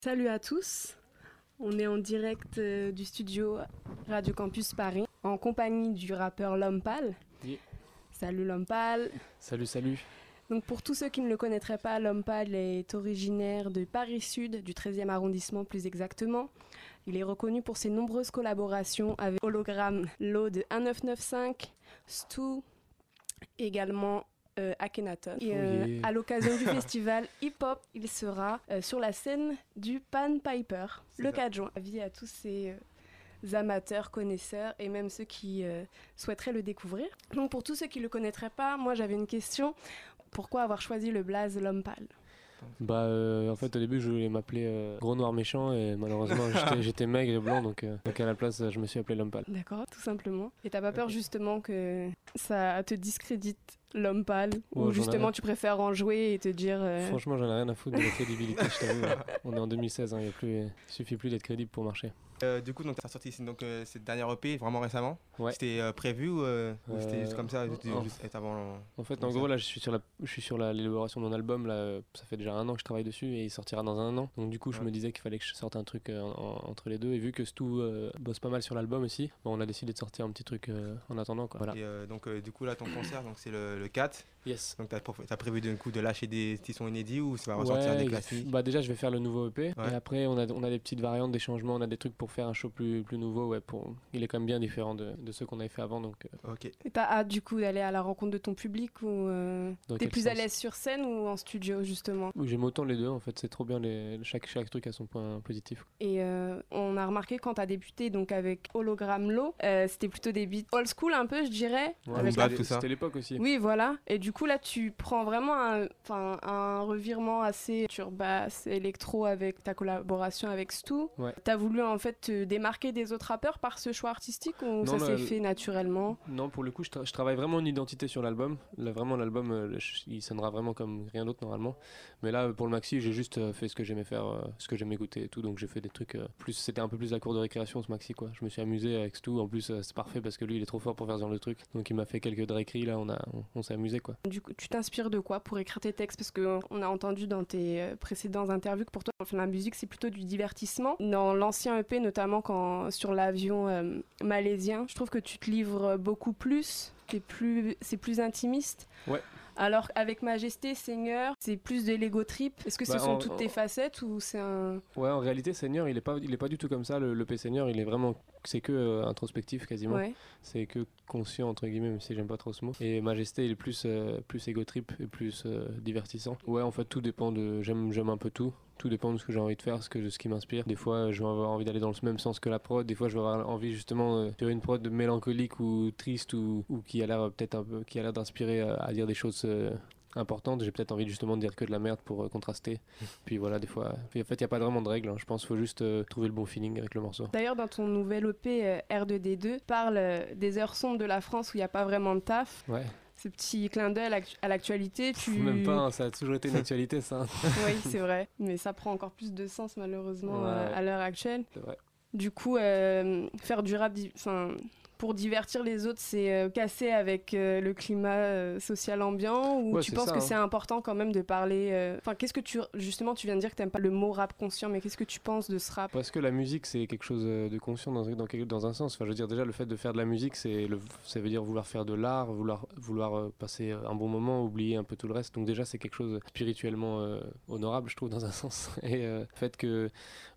Salut à tous. On est en direct euh, du studio Radio Campus Paris en compagnie du rappeur Lompal. Yeah. Salut Lompal. Salut, salut. Donc pour tous ceux qui ne le connaîtraient pas, Lompal est originaire de Paris Sud, du 13e arrondissement plus exactement. Il est reconnu pour ses nombreuses collaborations avec Hologram, Low de 1995, Stu, également euh, Akhenaton. Et, euh, Oh yeah. à l'occasion du festival Hip Hop, il sera euh, sur la scène du Pan Piper le ça. 4 juin. Avis à tous ces euh, amateurs, connaisseurs et même ceux qui euh, souhaiteraient le découvrir. Donc pour tous ceux qui ne le connaîtraient pas, moi j'avais une question. Pourquoi avoir choisi le blaze Lompal Bah, euh, en fait, au début, je voulais m'appeler euh, Gros Noir Méchant et malheureusement, j'étais- j'étais maigre et blanc, donc, euh, donc à la place, je me suis appelé Lompal. D'accord, tout simplement. Et t'as pas peur justement que ça te discrédite l'homme pâle Ouais, Ou justement tu préfères en jouer et te dire... euh, Franchement, j'en ai rien à foutre de la crédibilité, je t'avoue. On est en 2016, hein, il ne suffit plus d'être crédible pour marcher. Euh, du coup, donc, tu as sorti donc, euh, cette dernière EP vraiment récemment. Ouais. C'était euh, prévu ou, euh, ou c'était juste comme ça, en- juste avant En fait, en gros, là, je suis sur la, je suis sur la- l'élaboration de mon album. Là, ça fait déjà un an que je travaille dessus et il sortira dans un an. Donc du coup, je Ouais. me disais qu'il fallait que je sorte un truc euh, en- entre les deux. Et vu que Stu euh, bosse pas mal sur l'album aussi, bon, on a décidé de sortir un petit truc euh, en attendant. Quoi. Voilà. Et euh, donc, euh, du coup, là, ton concert, donc c'est le, le 4. Yes. Donc, tu as, prévu d'un coup de lâcher des petits sons inédits ou ça va ressortir des classiques? bah déjà je vais faire le nouveau EP Ouais. et après on a, on a des petites variantes, des changements, on a des trucs pour faire un show plus, plus nouveau. Ouais, pour... Il est quand même bien différent de, de ceux qu'on avait fait avant donc euh, Ok. Et t'as hâte du coup d'aller à la rencontre de ton public ou euh, t'es plus à l'aise sur scène ou en studio justement? J'aime autant les deux en fait, c'est trop bien, les... chaque, chaque truc a son point positif. Et euh, on a remarqué quand t'as débuté donc avec Hologram Low, euh, c'était plutôt des beats old school un peu je dirais. Ouais, Avec. C'était l'époque aussi. Oui, voilà. Et du coup, là, tu prends vraiment un, un revirement assez sur basse, électro avec ta collaboration avec Stu. Ouais. T'as voulu en fait te démarquer des autres rappeurs par ce choix artistique ou ça s'est fait naturellement? Non, pour le coup, je, tra- je travaille vraiment une identité sur l'album. Là, vraiment, l'album, euh, il sonnera vraiment comme rien d'autre normalement. Mais là, pour le maxi, j'ai juste euh, fait ce que j'aimais faire, euh, ce que j'aimais écouter et tout. Donc, j'ai fait des trucs plus. C'était un peu plus la cour de récréation ce maxi, quoi. Je me suis amusé avec Stu. En plus, c'est parfait parce que lui, il est trop fort pour faire ce genre de truc. Donc, il m'a fait quelques Drakery. Là, on, a, on, on s'est amusé, quoi. Du coup, tu t'inspires de quoi pour écrire tes textes? Parce que on a entendu dans tes euh, précédentes interviews que pour toi, la musique, c'est plutôt du divertissement. Dans l'ancien EP, notamment quand sur l'avion euh, malaisien, je trouve que tu te livres beaucoup plus. T'es plus, c'est plus intimiste. Ouais. Alors avec Majesté, Seigneur, c'est plus de l'ego trip. Est-ce que ce Bah, sont en- toutes tes facettes ou c'est un Ouais, en réalité, Seigneur, il est pas, il est pas du tout comme ça. Le, le P Seigneur, il est vraiment. C'est que euh, introspectif quasiment. ouais. c'est que conscient entre guillemets même si j'aime pas trop ce mot. Et majesté il est plus euh, plus ego trip et plus euh, divertissant. Ouais en fait tout dépend de j'aime j'aime un peu tout. Tout dépend de ce que j'ai envie de faire ce que ce qui m'inspire. Des fois euh, je vais avoir envie d'aller dans le même sens que la prod. Des fois je vais avoir envie justement euh, de faire une prod mélancolique ou triste ou, ou qui a l'air euh, peut-être un peu qui a l'air d'inspirer euh, à dire des choses importantes j'ai peut-être envie justement de dire que de la merde pour euh, contraster puis voilà des fois Puis, en fait il y a pas vraiment de règles hein. je pense qu'il faut juste euh, trouver le bon feeling avec le morceau D'ailleurs, dans ton nouvel EP euh, R2D2, parle euh, des heures sombres de la France où il n'y a pas vraiment de taf. ouais Ce petit clin d'œil à l'actu- à l'actualité, tu... même pas hein, ça a toujours été une actualité ça oui, c'est vrai. Mais ça prend encore plus de sens, malheureusement, Ouais. à l'heure actuelle. c'est vrai Du coup, euh, faire du rap enfin, pour divertir les autres, c'est euh, casser avec euh, le climat euh, social ambiant Ou Ouais, tu penses ça, que hein. c'est important quand même de parler... Enfin, qu'est-ce que tu... Justement, tu viens de dire que tu pas le mot rap conscient, mais qu'est-ce que tu penses de ce rap? Parce que la musique, c'est quelque chose de conscient dans, dans, un sens. Enfin, je veux dire, déjà, le fait de faire de la musique, c'est le, ça veut dire vouloir faire de l'art, vouloir, vouloir passer un bon moment, oublier un peu tout le reste. Donc, déjà, c'est quelque chose spirituellement euh, honorable, je trouve, dans un sens. Et euh, le fait que,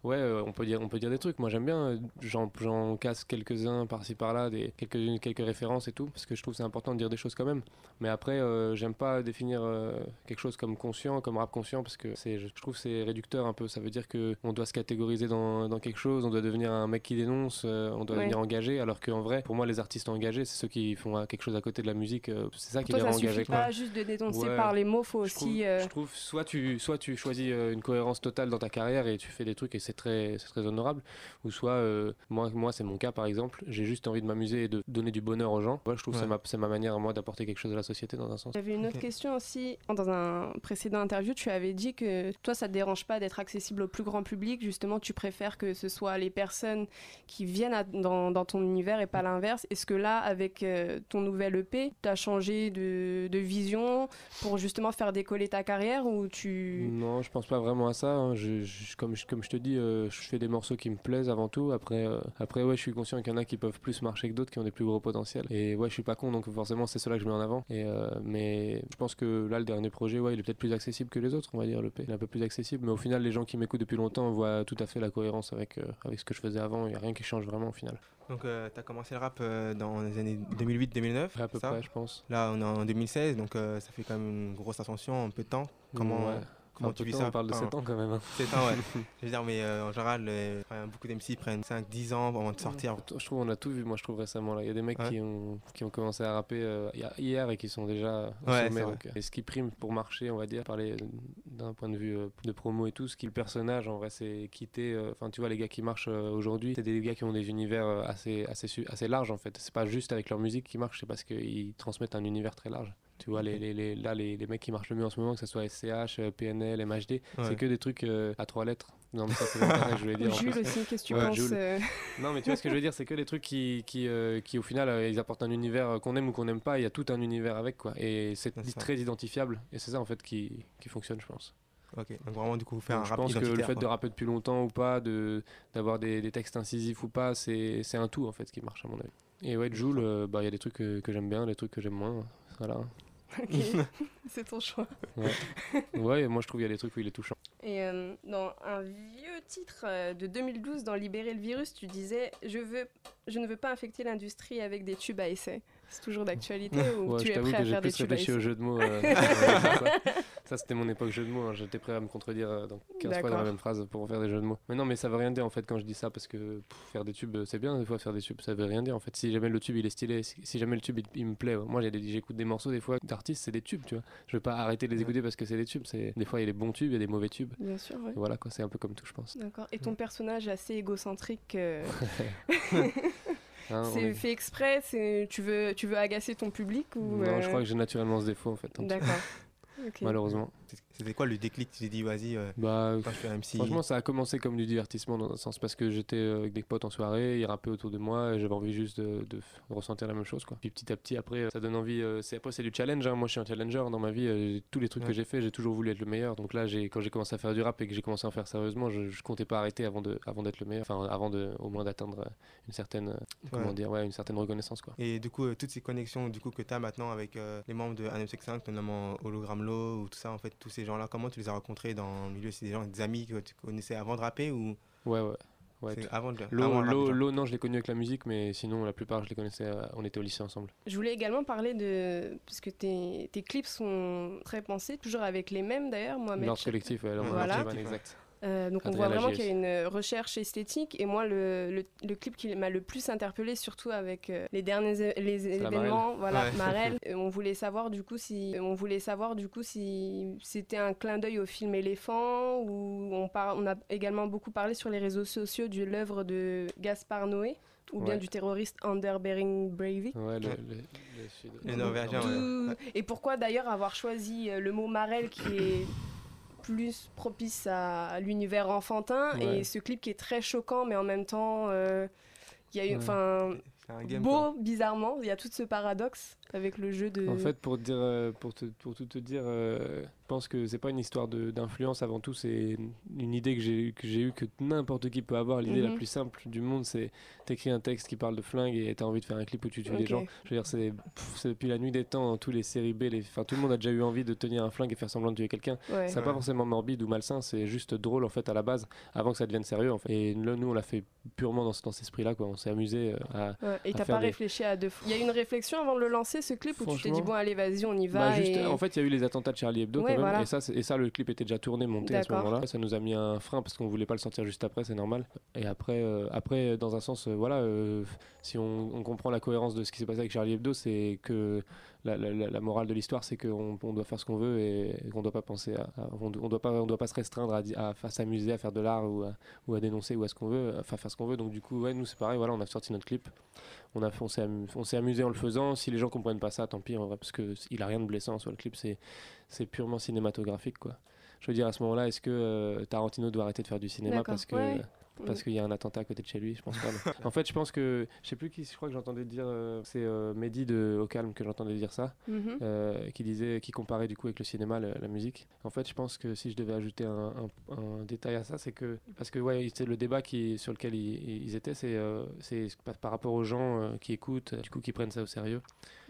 ouais, on, peut dire, on peut dire des trucs. Moi, j'aime bien, j'en, j'en casse quelques-uns par-ci par-là, des, quelques, quelques références et tout, parce que je trouve c'est important de dire des choses quand même. Mais après, euh, j'aime pas définir euh, quelque chose comme conscient, comme rap conscient, parce que c'est, je trouve c'est réducteur un peu. Ça veut dire que on doit se catégoriser dans, dans quelque chose, on doit devenir un mec qui dénonce, euh, on doit Ouais. devenir engagé, alors qu'en vrai, pour moi, les artistes engagés, c'est ceux qui font euh, quelque chose à côté de la musique. euh, c'est ça qui les rend engagés. quoi. pas juste de dénoncer Ouais. par les mots, faut Je trouve, aussi... euh, je trouve soit tu soit tu choisis une cohérence totale dans ta carrière et tu fais des trucs et c'est très très honorable ou soit moi moi c'est mon cas par exemple j'ai juste envie de m'amuser s'amuser et de donner du bonheur aux gens. Je trouve que c'est ma, c'est ma manière, moi, d'apporter quelque chose à la société dans un sens. J'avais une autre question aussi. Dans un précédent interview, tu avais dit que toi, ça te dérange pas d'être accessible au plus grand public. Justement, tu préfères que ce soit les personnes qui viennent à- dans, dans ton univers et pas l'inverse. Est-ce que là, avec euh, ton nouvel EP, tu as changé de, de vision pour justement faire décoller ta carrière ou tu... Non, je pense pas vraiment à ça. hein. Je, je- comme, je, comme je te dis, euh, je fais des morceaux qui me plaisent avant tout. Après, euh, après ouais, je suis conscient qu'il y en a qui peuvent plus marcher que d'autres, qui ont des plus gros potentiels. Et ouais, je suis pas con, donc forcément, c'est cela que je mets en avant. Et, euh, mais je pense que là, le dernier projet, ouais, il est peut-être plus accessible que les autres, on va dire. Le P. Il est un peu plus accessible. Mais au final, les gens qui m'écoutent depuis longtemps voient tout à fait la cohérence avec, euh, avec ce que je faisais avant. Il n'y a rien qui change vraiment au final. Donc, tu as commencé le rap euh, dans les années 2008-2009. À peu ça près, je pense. Là, on est en 2016, donc euh, ça fait quand même une grosse ascension en peu de temps. Comment, Ouais. Comment tu vis ça On parle de Enfin, 7 ans quand même. hein. 7 ans, ouais. je veux dire, mais euh, en général, euh, beaucoup d'MC prennent 5-10 ans avant de sortir. Je trouve on a tout vu, moi je trouve récemment. Il y a des mecs Ouais. qui, ont, qui ont commencé à rapper euh, hi- hier et qui sont déjà au Ouais, sommet. donc, et ce qui prime pour marcher, on va dire, parler d'un point de vue de promo et tout, ce qui le personnage en vrai c'est quitter. Enfin tu vois les gars qui marchent aujourd'hui, c'est des gars qui ont des univers assez, assez, assez larges en fait. C'est pas juste avec leur musique qui marche, c'est parce qu'ils transmettent un univers très large. Tu vois, les, les, les- là, les, les mecs qui marchent le mieux en ce moment, que ce soit SCH, euh, PNL, MHD, Ouais. c'est que des trucs euh, à trois lettres. Non, mais ça, c'est que je voulais dire. Jules aussi, qu'est-ce que tu Ouais, penses euh, Non, mais tu vois ce que je veux dire, c'est que les trucs qui, qui, euh, qui au final, euh, ils apportent un univers qu'on aime ou qu'on n'aime pas. Il y a tout un univers avec, quoi. Et c'est très identifiable. Et c'est ça, en fait, qui, qui fonctionne, je pense. Ok, donc vraiment, du coup, faire Donc, un je rap pense que le fait de rapper depuis longtemps ou pas, de d'avoir des, des textes incisifs ou pas, c'est c'est un tout, en fait, qui marche, à mon avis. Et ouais, Joule, euh, bah, il y a des trucs que, que j'aime bien, des trucs que j'aime moins. Voilà. Ok, c'est ton choix. Ouais, moi, je trouve qu'il y a des trucs où il est touchant. Et euh, dans un vieux titre euh, de 2012, dans Libérer le virus, tu disais je, veux, je ne veux pas infecter l'industrie avec des tubes à essai. C'est toujours d'actualité ou Ouais, tu je es prêt à faire des tubes à réfléchi essai au jeu de mots. euh, ça, c'était mon époque jeu de mots. hein. J'étais prêt à me contredire euh, dans 15 fois dans la même phrase pour faire des jeux de mots. Mais non, mais ça veut rien dire en fait quand je dis ça parce que pff, faire des tubes, euh, c'est bien des fois faire des tubes, ça veut rien dire en fait. Si jamais le tube il est stylé, si, si jamais le tube il, il me plaît, moi j'écoute des morceaux des fois d'artistes, c'est des tubes, tu vois. Je veux pas arrêter de les écouter parce que c'est des tubes. C'est des fois il y a des bons tubes, il y a des mauvais tubes. Bien sûr, ouais. Voilà quoi, c'est un peu comme tout, je pense. D'accord. Et ton personnage assez égocentrique, euh, Hein, c'est est- fait exprès tu, veux, tu veux agacer ton public ou Non, je crois que j'ai naturellement ce défaut en fait. D'accord. Malheureusement. C'était quoi le déclic? Tu t'es dit, vas-y, euh, Bah, je fais un MC. Franchement, ça a commencé comme du divertissement dans un sens parce que j'étais euh, avec des potes en soirée, ils rappaient autour de moi et j'avais envie juste de, ressentir la même chose. Quoi. Puis petit à petit, après, ça donne envie. euh, c'est après, c'est du challenge. hein. Moi, je suis un challenger dans ma vie. euh, tous les trucs que j'ai fait, j'ai toujours voulu être le meilleur. Donc là, j'ai quand j'ai commencé à faire du rap et que j'ai commencé à en faire sérieusement, je, je comptais pas arrêter avant de, avant d'être le meilleur. Enfin, avant de, au moins d'atteindre une certaine, comment dire, ouais, une certaine reconnaissance. Quoi. Et du coup, toutes ces connexions du coup, que tu as maintenant avec les membres de 195, notamment Hologram Law ou tout ça, en fait, tous ces gens-là, comment tu les as rencontrés dans le milieu? C'est des gens, des amis que tu connaissais avant de rapper ou? Ouais, ouais. ouais avant de L'eau, non, je l'ai connu avec la musique, mais sinon, la plupart, je les connaissais. euh, on était au lycée ensemble. Je voulais également parler de. Parce que tes, tes clips sont très pensés, toujours avec les mêmes d'ailleurs. Mohamed L'ordre collectif, ouais, l'ordre Voilà. collectif, exact. Euh, donc on voit vraiment qu'il y a une euh, recherche esthétique. Et moi le, le, le clip qui m'a le plus interpellé surtout avec euh, les derniers les événements voilà Ouais. Marel on voulait savoir du coup si on voulait savoir du coup si c'était un clin d'œil au film Éléphant ou on par- on a également beaucoup parlé sur les réseaux sociaux de l'œuvre de Gaspard Noé ou bien Ouais. du terroriste Ander Bering Breivik. Ouais, le, le- le sud- Les Norvégiens, D'où- ouais. Et pourquoi d'ailleurs avoir choisi le mot Marel qui est plus propice à l'univers enfantin Ouais. et ce clip qui est très choquant mais en même temps euh, il y a eu enfin un game. quoi. beau bizarrement il y a tout ce paradoxe avec le jeu de En fait, pour, te dire, euh, pour, te, pour tout te dire, euh, je pense que c'est pas une histoire de- d'influence avant tout, c'est une, idée que j'ai que j'ai eue que n'importe qui peut avoir. L'idée la Mhm. plus simple du monde, c'est t'écris un texte qui parle de flingue et t'as envie de faire un clip où tu tues des Ok. gens. Je veux dire, c'est pff, c'est depuis la nuit des temps, dans tous les séries B, les, enfin, tout le monde a déjà eu envie de tenir un flingue et faire semblant de tuer quelqu'un. ouais. N'est pas forcément morbide ou malsain, c'est juste drôle en fait à la base, avant que ça devienne sérieux. En fait. Et là, nous, on l'a fait purement dans, dans cet esprit-là, quoi. On s'est amusé euh, à, Ouais. Et t'as pas des- réfléchi à deux fois il y a eu une réflexion avant de le lancer ce clip où tu t'es dit bon allez vas-y on y va Bah, juste, et... En fait, il y a eu les attentats de Charlie Hebdo Ouais, quand même, voilà. et, ça, c'est- et ça, le clip était déjà tourné, monté à ce moment-là. Ça nous a mis un frein parce qu'on voulait pas le sortir juste après, c'est normal. Et après, euh, après dans un sens, euh, voilà, euh, si on, on comprend la cohérence de ce qui s'est passé avec Charlie Hebdo, c'est que la, la- la- la morale de l'histoire, c'est qu'on on doit faire ce qu'on veut et, et qu'on doit pas penser à, à- on, on doit pas, on doit pas se restreindre à, à, à s'amuser, à faire de l'art ou à, ou à dénoncer ou à ce qu'on veut, enfin faire ce qu'on veut. Donc du coup, ouais, nous c'est pareil. Voilà, on a sorti notre clip. On a, on s'est amusé en le faisant. Si les gens comprennent pas ça, tant pis, en vrai, parce que il a rien de blessant sur le clip. C'est, c'est purement cinématographique, quoi. Je veux dire, à ce moment-là, est-ce que euh, Tarantino doit arrêter de faire du cinéma parce que ouais. Parce qu'il y a un attentat à côté de chez lui, je pense pas. en fait, je pense que je sais plus qui, je crois que j'entendais dire, euh, c'est euh, Mehdi de Au Calme que j'entendais dire ça, Mhm. euh, qui disait, qui comparait du coup avec le cinéma, le- la musique. En fait, je pense que si je devais ajouter un, un- un détail à ça, c'est que parce que ouais, c'est le débat qui sur lequel ils, ils étaient, c'est euh, c'est par, rapport aux gens euh, qui écoutent, du coup qui prennent ça au sérieux.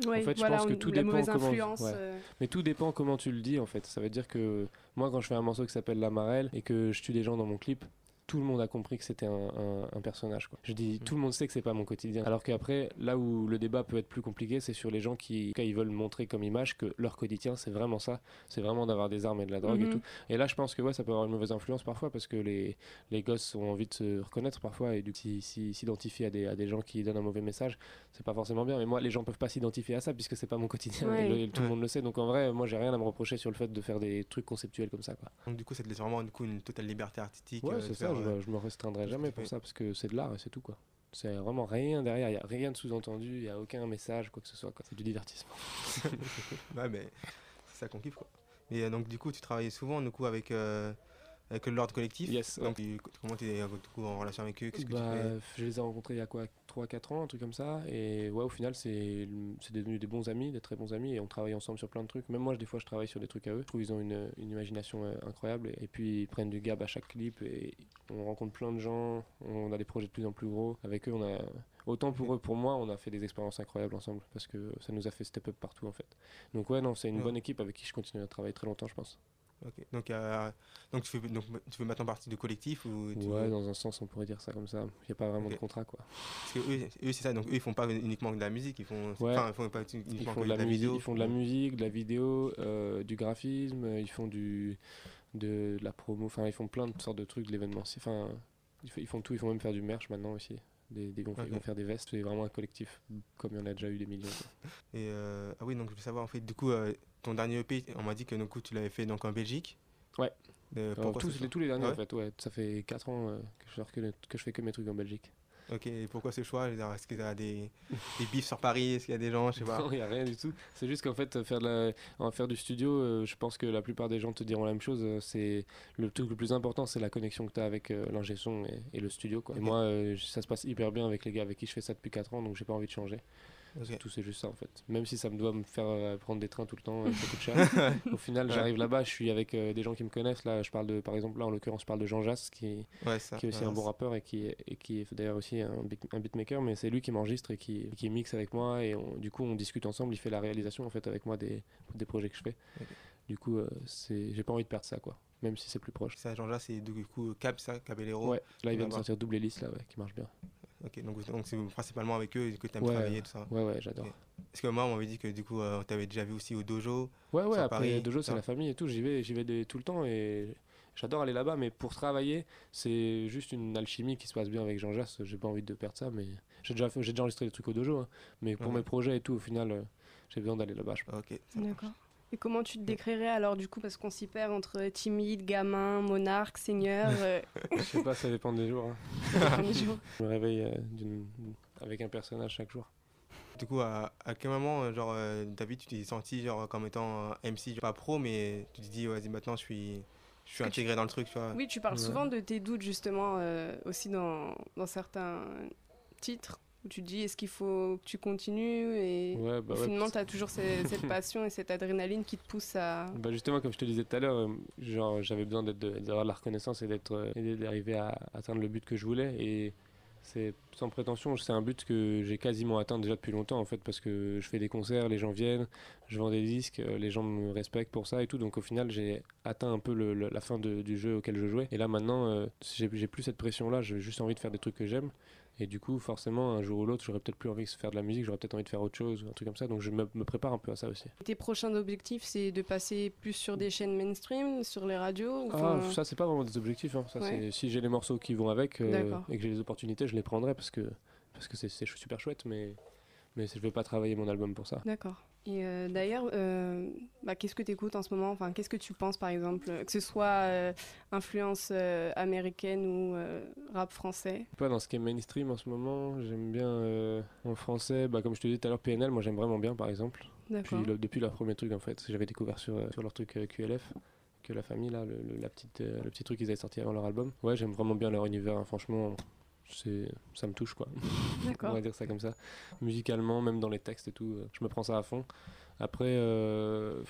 Ouais, fait, je voilà, pense que on- tout dépend comment- ouais. euh, Mais tout dépend comment tu le dis en fait. Ça veut dire que moi, quand je fais un morceau qui s'appelle La Marelle et que je tue des gens dans mon clip, tout le monde a compris que c'était un, un- un personnage. Quoi. Je dis, tout le monde sait que c'est pas mon quotidien. Alors qu'après, là où le débat peut être plus compliqué, c'est sur les gens qui, quand ils veulent montrer comme image que leur quotidien, c'est vraiment ça. C'est vraiment d'avoir des armes et de la drogue et Mhm. tout. Et là, je pense que ouais, ça peut avoir une mauvaise influence parfois parce que les, les gosses ont envie de se reconnaître parfois et du coup, si- si- s'identifier à des, à des gens qui donnent un mauvais message, c'est pas forcément bien. Mais moi, les gens peuvent pas s'identifier à ça puisque c'est pas mon quotidien Ouais. et, le- et tout le monde le sait. Donc en vrai, moi, j'ai rien à me reprocher sur le fait de faire des trucs conceptuels comme ça. Quoi. Donc du coup, ça te laisse vraiment du coup, une totale liberté artistique. Ouais, euh, c'est ça. Faire, Je, me- restreindrai jamais pour ça parce que c'est de l'art et c'est tout quoi. C'est vraiment rien derrière. Il y a rien de sous-entendu. Il y a aucun message, quoi que ce soit. C'est du divertissement. Ouais, mais c'est ça qu'on kiffe quoi. Et euh, donc du coup, tu travaillais souvent du coup avec euh, avec l'ordre collectif. Yes, ouais. Donc tu- comment tu es coup en relation avec eux que Bah, je les ai rencontrés il y a quoi 3-4 ans, un truc comme ça. Et ouais, au final, c'est devenu des bons amis, des très bons amis. Et on travaille ensemble sur plein de trucs. Même moi, des fois, je travaille sur des trucs à eux. Je trouve qu'ils ont une, une imagination euh, incroyable. Et, et puis, ils prennent du gab à chaque clip. Et on rencontre plein de gens. On a des projets de plus en plus gros. Avec eux, on a. Autant pour eux, pour moi, on a fait des expériences incroyables ensemble. Parce que ça nous a fait step up partout, en fait. Donc, ouais, non, c'est une Ouais. bonne équipe avec qui je continue à travailler très longtemps, je pense. Donc, euh, donc, tu fais, donc tu fais maintenant partie du collectif ou tu Ouais, dans un sens, on pourrait dire ça comme ça. Il n'y a pas vraiment de contrat, quoi. Parce que eux, eux, c'est ça. Donc eux, ils font pas uniquement de la musique. Ils font. Ouais. Enfin, ils font pas uniquement Ils font, que de la musique, vidéo. ils font de la musique, de la vidéo, euh, du graphisme, ils font du, de, la promo, enfin ils font plein de sortes de trucs, de l'événement. Enfin, ils font tout, ils font même faire du merch maintenant aussi. Des, des- ils, vont, ils vont Ok. faire des vestes, c'est vraiment un collectif, comme il y en a déjà eu des millions. quoi. Et euh, ah oui, donc je veux savoir en fait. Du coup, euh, ton dernier EP, on m'a dit que du coup, tu l'avais fait donc en Belgique. Ouais. Euh, Alors, pourquoi tous, les, tous les derniers Ah en fait, ouais. Ça fait 4 ans euh, que, je sors que, que je fais que mes trucs en Belgique. Ok. Et pourquoi ce choix? Est-ce qu'il y a des, des bifs sur Paris? Est-ce qu'il y a des gens? Je sais pas. Non, il n'y a rien du tout. C'est juste qu'en fait, faire, de la- en faire du studio, euh, je pense que la plupart des gens te diront la même chose. euh, C'est le truc le plus important, c'est la connexion que tu as avec euh, l'ingé son et, et le studio. Quoi. Et moi, euh, ça se passe hyper bien avec les gars avec qui je fais ça depuis 4 ans, donc j'ai pas envie de changer. Tout c'est juste ça en fait. Même si ça me doit me faire euh, prendre des trains tout le temps, euh, ça coûte cher. Au final, Ouais. j'arrive là-bas, je suis avec euh, des gens qui me connaissent. Là, je parle de, par exemple, là en l'occurrence, je parle de Jean Jass qui, Ouais, ça. qui est aussi ouais, un bon rappeur et qui est, et qui est d'ailleurs aussi un, un beatmaker, mais c'est lui qui m'enregistre et qui, qui mixe avec moi et on- du coup on discute ensemble, il fait la réalisation en fait avec moi des, des projets que je fais. Du coup, c'est, j'ai pas envie de perdre ça quoi, même si c'est plus proche. Ça, là, c'est du coup Cab, ça, Caballero. Ouais, là il vient de sortir double hélice là, ouais, qui marche bien. Ok, donc donc c'est principalement avec eux que tu aimes Ouais, travailler, tout ça. Ouais, ouais, j'adore. Parce que moi, on m'avait dit que du coup, euh, tu avais déjà vu aussi au dojo. Ouais, ouais, après Paris, Dojo, c'est la famille et tout, j'y vais, j'y vais des- tout le temps et j'adore aller là-bas, mais pour travailler, c'est juste une alchimie qui se passe bien avec Jean Jass, j'ai pas envie de perdre ça, mais j'ai déjà, fait- j'ai déjà enregistré des trucs au Dojo, hein. mais pour Ouais. mes projets et tout, au final, euh, j'ai besoin d'aller là-bas, je pense. Ok. D'accord. Et comment tu te décrirais alors du coup parce qu'on s'y perd entre timide, gamin, monarque, seigneur. euh, Je sais pas, ça dépend des jours. hein. Je me réveille euh, avec un personnage chaque jour. Du coup, à, à quel moment, euh, genre, euh, David, tu t'es senti genre comme étant MC, genre, pas pro, mais tu te dis, vas-y, maintenant, je suis, je suis tu- intégré dans le truc, tu vois? Oui, tu parles Ouais. souvent de tes doutes justement euh, aussi dans, dans certains titres où tu te dis est-ce qu'il faut que tu continues et Ouais, bah ouais, finalement parce- tu as toujours ce- cette passion et cette adrénaline qui te pousse à... Bah justement, comme je te disais tout à l'heure, euh, genre j'avais besoin d'avoir de la reconnaissance et d'être euh, d'arriver à atteindre le but que je voulais. Et c'est sans prétention, c'est un but que j'ai quasiment atteint déjà depuis longtemps en fait, parce que je fais des concerts, les gens viennent, je vends des disques, euh, les gens me respectent pour ça et tout. Donc au final, j'ai atteint un peu le- le- la fin de- du jeu auquel je jouais. Et là maintenant, euh, j'ai plus cette pression-là. J'ai juste envie de faire des trucs que j'aime. Et du coup, forcément, un jour ou l'autre, j'aurais peut-être plus envie de faire de la musique, j'aurais peut-être envie de faire autre chose, un truc comme ça. Donc je me, me prépare un peu à ça aussi. Tes prochains objectifs c'est de passer plus sur des chaînes mainstream, sur les radios ou Ah, ça c'est pas vraiment des objectifs. hein. Ça, Ouais. c'est- si j'ai les morceaux qui vont avec euh, et que j'ai les opportunités, je les prendrai parce que parce que c'est c'est super chouette, mais mais je vais pas travailler mon album pour ça. D'accord. Et euh, d'ailleurs, euh, bah, qu'est-ce que tu écoutes en ce moment? Enfin, Qu'est-ce que tu penses, par exemple, que ce soit euh, influence américaine ou rap français? Pas dans ce qui est mainstream en ce moment. J'aime bien en français, bah, comme je te disais tout à l'heure, PNL, moi j'aime vraiment bien, par exemple. Depuis, le, depuis leur premier truc, en fait. J'avais découvert sur, sur leur truc QLF que la famille là, le, la petite, le petit truc qu'ils avaient sorti avant leur album. Ouais, j'aime vraiment bien leur univers. Hein. franchement, ça me touche quoi. On va dire ça comme ça. Musicalement, même dans les textes et tout, euh, je me prends ça à fond. Après, euh,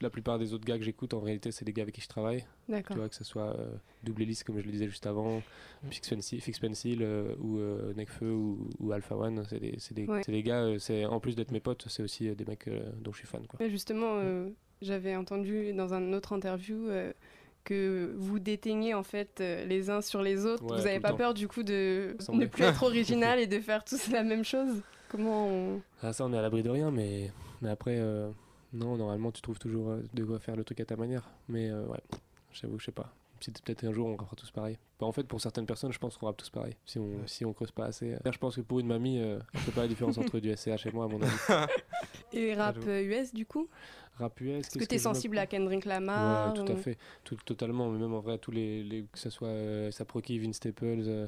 la plupart des autres gars que j'écoute, en réalité, c'est des gars avec qui je travaille. Tu vois, que ce soit euh, Double Hélice, comme je le disais juste avant, Fix Pencil, Fix Pencil ou Necfeu ou, ou, Alpha One. C'est des, des, des, gars, c'est en plus d'être mes potes, c'est aussi des mecs dont je suis fan. Quoi. justement, j'avais entendu dans un autre interview que vous déteignez en fait euh, les uns sur les autres. vous n'avez pas peur du coup de ne plus être original et de faire tous la même chose? Comment on... Ah ça on est à l'abri de rien mais, mais après euh, non normalement tu trouves toujours euh, de quoi faire le truc à ta manière. Mais ouais j'avoue je sais pas. Peut-être un jour on rappera tous pareil. Bah, en fait pour certaines personnes je pense qu'on rappe tous pareil si on, si on creuse pas assez. Je pense que pour une mamie je sais pas la différence entre du SCH et moi à mon avis. et rap US du coup? Rap US. Est-ce que tu es sensible à Kendrick Lamar Ouais, tout à fait, tout, totalement. Mais même en vrai, tous les, les que ce soit euh, Saproki, Vince Staples, euh,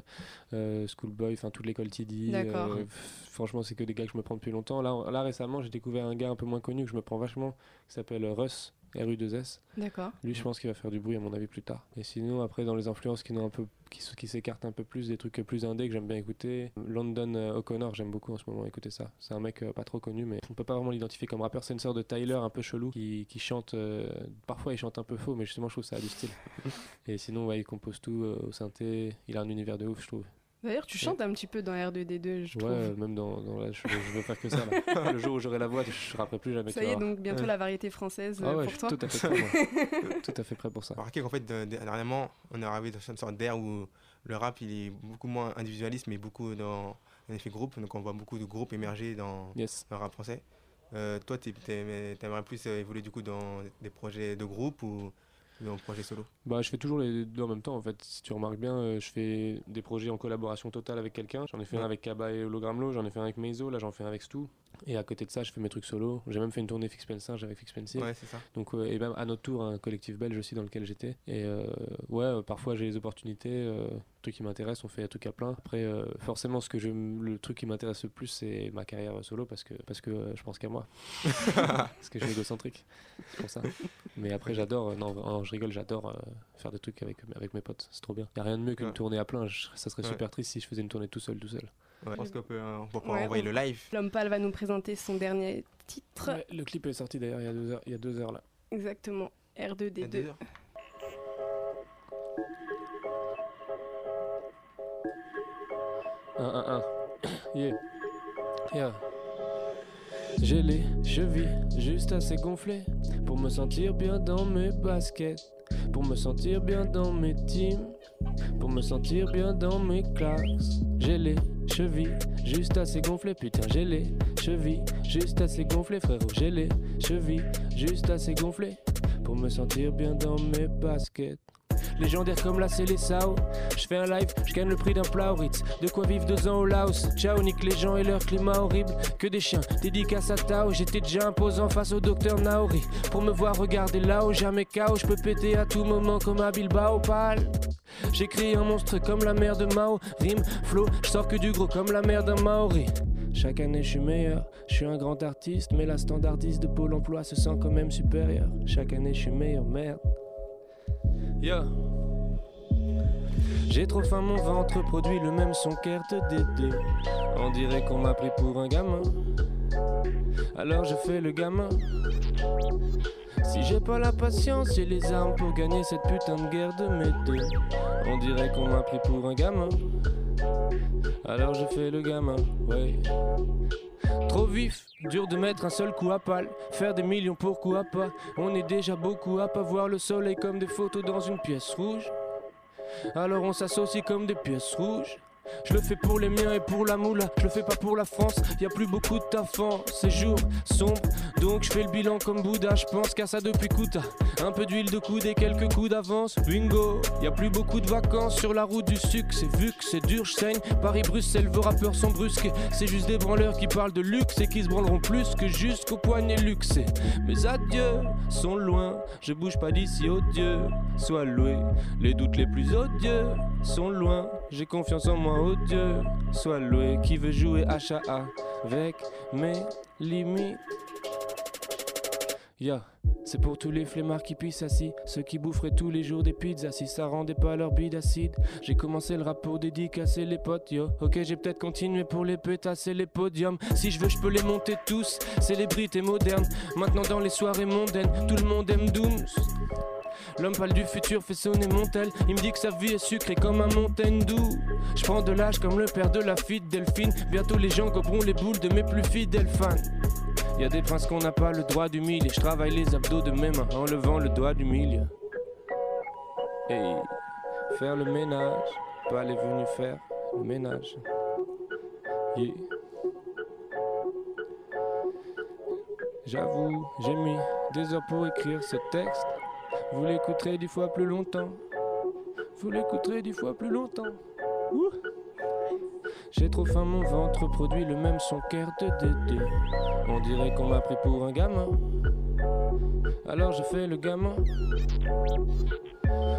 euh, Schoolboy, enfin toute l'école TD. Euh, franchement, c'est que des gars que je me prends depuis longtemps. Là, là récemment, j'ai découvert un gars un peu moins connu que je me prends vachement, qui s'appelle Russ. RU2S. D'accord. Lui, je pense qu'il va faire du bruit, à mon avis, plus tard. Et sinon, après, dans les influences qui, un peu, qui, qui s'écartent un peu plus, des trucs plus indés que j'aime bien écouter. London euh, O'Connor, j'aime beaucoup en ce moment écouter ça. C'est un mec euh, pas trop connu, mais on peut pas vraiment l'identifier comme rappeur. C'est une sorte de Tyler un peu chelou qui, qui chante. Euh, parfois, il chante un peu faux, mais justement, je trouve ça a du style. Et sinon, ouais, il compose tout au synthé. Il a un univers de ouf, je trouve. D'ailleurs, tu chantes un petit peu dans R2D2, je trouve. Ouais, même dans, dans je, veux faire que ça. le jour où j'aurai la voix, je ne rappeler plus jamais. Ça y est, donc bientôt la variété française ah ouais, pour toi. Tout à fait prêt, tout à fait prêt pour ça. Remarquez qu'en fait, dernièrement, on est arrivé dans une sorte d'air où le rap, il est beaucoup moins individualiste, mais beaucoup dans un effet groupe. Donc, on voit beaucoup de groupes émerger dans le rap français. Euh, toi, tu aimerais plus évoluer du coup dans des projets de groupe ou dans projet solo Bah, je fais toujours les deux en même temps en fait. Si tu remarques bien, euh, je fais des projets en collaboration totale avec quelqu'un. J'en ai fait un avec Kaba et Hologramlo, j'en ai fait un avec Meizo, là j'en fais un avec Stu. Et à côté de ça, je fais mes trucs solo. J'ai même fait une tournée Fix Pencil avec Fix Pencil. Ouais, c'est ça. Donc, euh, et même à notre tour, un collectif belge aussi dans lequel j'étais. Et euh, ouais, euh, parfois j'ai les opportunités, euh, trucs qui m'intéressent, on fait des trucs à plein. Après, forcément, ce que je, le truc qui m'intéresse le plus, c'est ma carrière solo parce que, parce que je pense qu'à moi. parce que je suis égocentrique. C'est pour ça. Mais après, j'adore, non, je rigole, j'adore faire des trucs avec, avec mes potes. C'est trop bien. Il n'y a rien de mieux qu'une tournée à plein. ça serait super triste si je faisais une tournée tout seul, tout seul. Je pense qu'on peut, pouvoir envoyer le live. L'homme pâle va nous présenter son dernier titre. le clip est sorti d'ailleurs il y a deux heures, il y a deux heures là. Exactement. R2D2. Un, un, un. Yeah. Yeah. J'ai les chevilles juste assez gonflées pour me sentir bien dans mes baskets, pour me sentir bien dans mes teams, pour me sentir bien dans mes classes. J'ai les chevilles juste assez gonflées, putain, j'ai les chevilles juste assez gonflées, frérot. J'ai les chevilles juste assez gonflées pour me sentir bien dans mes baskets. Légendaire comme la Sao Je fais un live, je gagne le prix d'un plat au Ritz. De quoi vivre deux ans au Laos. Ciao, nique les gens et leur climat horrible. Que des chiens, dédicace à Tao. J'étais déjà imposant face au docteur Naori. Pour me voir regarder là-haut, jamais chaos. Je peux péter à tout moment comme à Bilbao, pâle. J'écris un monstre comme la mère de Mao. Rime, flow, je sors que du gros comme la mère d'un Maori. Chaque année je suis meilleur, je suis un grand artiste, mais la standardiste de Pôle emploi se sent quand même supérieure. Chaque année je suis meilleur, merde. Yo. J'ai trop faim, mon ventre produit le même son qu'RTD2. On dirait qu'on m'a pris pour un gamin. Alors je fais le gamin. Si j'ai pas la patience, j'ai les armes pour gagner cette putain de guerre de mes deux. On dirait qu'on m'a pris pour un gamin. Alors je fais le gamin, ouais. Trop vif, dur de mettre un seul coup à pal. Faire des millions pourquoi pas? On est déjà beaucoup à pas voir le soleil comme des photos dans une pièce rouge. Alors on s'associe comme des pièces rouges. Je le fais pour les miens et pour la moula. Je le fais pas pour la France. Y a plus beaucoup de tafant. Ces jours sombres. Donc je fais le bilan comme Bouddha. Je pense qu'à ça depuis Kuta. Un peu d'huile de coude et quelques coups d'avance. Bingo. Y a plus beaucoup de vacances sur la route du sucre. C'est vu que c'est dur, je saigne. Paris-Bruxelles, vos rappeurs sont brusques. C'est juste des branleurs qui parlent de luxe et qui se branleront plus que jusqu'au poignet luxé. Mes adieux sont loin. Je bouge pas d'ici, oh Dieu. Sois loué. Les doutes les plus odieux sont loin. J'ai confiance en moi, oh Dieu. Sois loué qui veut jouer HAA avec mes limites. Ya, c'est pour tous les flemmards qui pissent assis, ceux qui boufferaient tous les jours des pizzas si ça rendait pas leur bide acide. J'ai commencé le rap pour dédicacer les potes, yo. Ok, j'ai peut-être continué pour les pétasser les podiums. Si je veux, je peux les monter tous, célébrités modernes. Maintenant dans les soirées mondaines, tout le monde aime Dooms. L'homme pâle du futur fait sonner mon tel. Il me dit que sa vie est sucrée comme un montagne doux. Je prends de l'âge comme le père de la fille de Delphine. Bientôt les gens couperont les boules de mes plus fidèles fans. Y a des princes qu'on n'a pas le droit du milieu. Je travaille les abdos de mes mains en levant le doigt du milieu. Et faire le ménage, pas les venus faire le ménage. J'avoue, j'ai mis des heures pour écrire ce texte. Vous l'écouterez dix fois plus longtemps. Vous l'écouterez dix fois plus longtemps. J'ai trop faim, mon ventre produit le même son qu'air de Dédé. On dirait qu'on m'a pris pour un gamin. Alors je fais le gamin.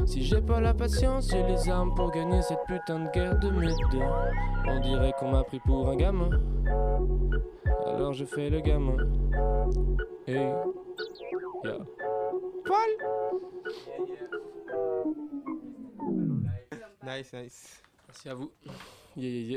Si j'ai pas la patience, j'ai les armes pour gagner cette putain de guerre de mes On dirait qu'on m'a pris pour un gamin. Alors je fais le gamin. Hey. Paul Nice, nice. Merci à vous. Yeah, yeah, yeah.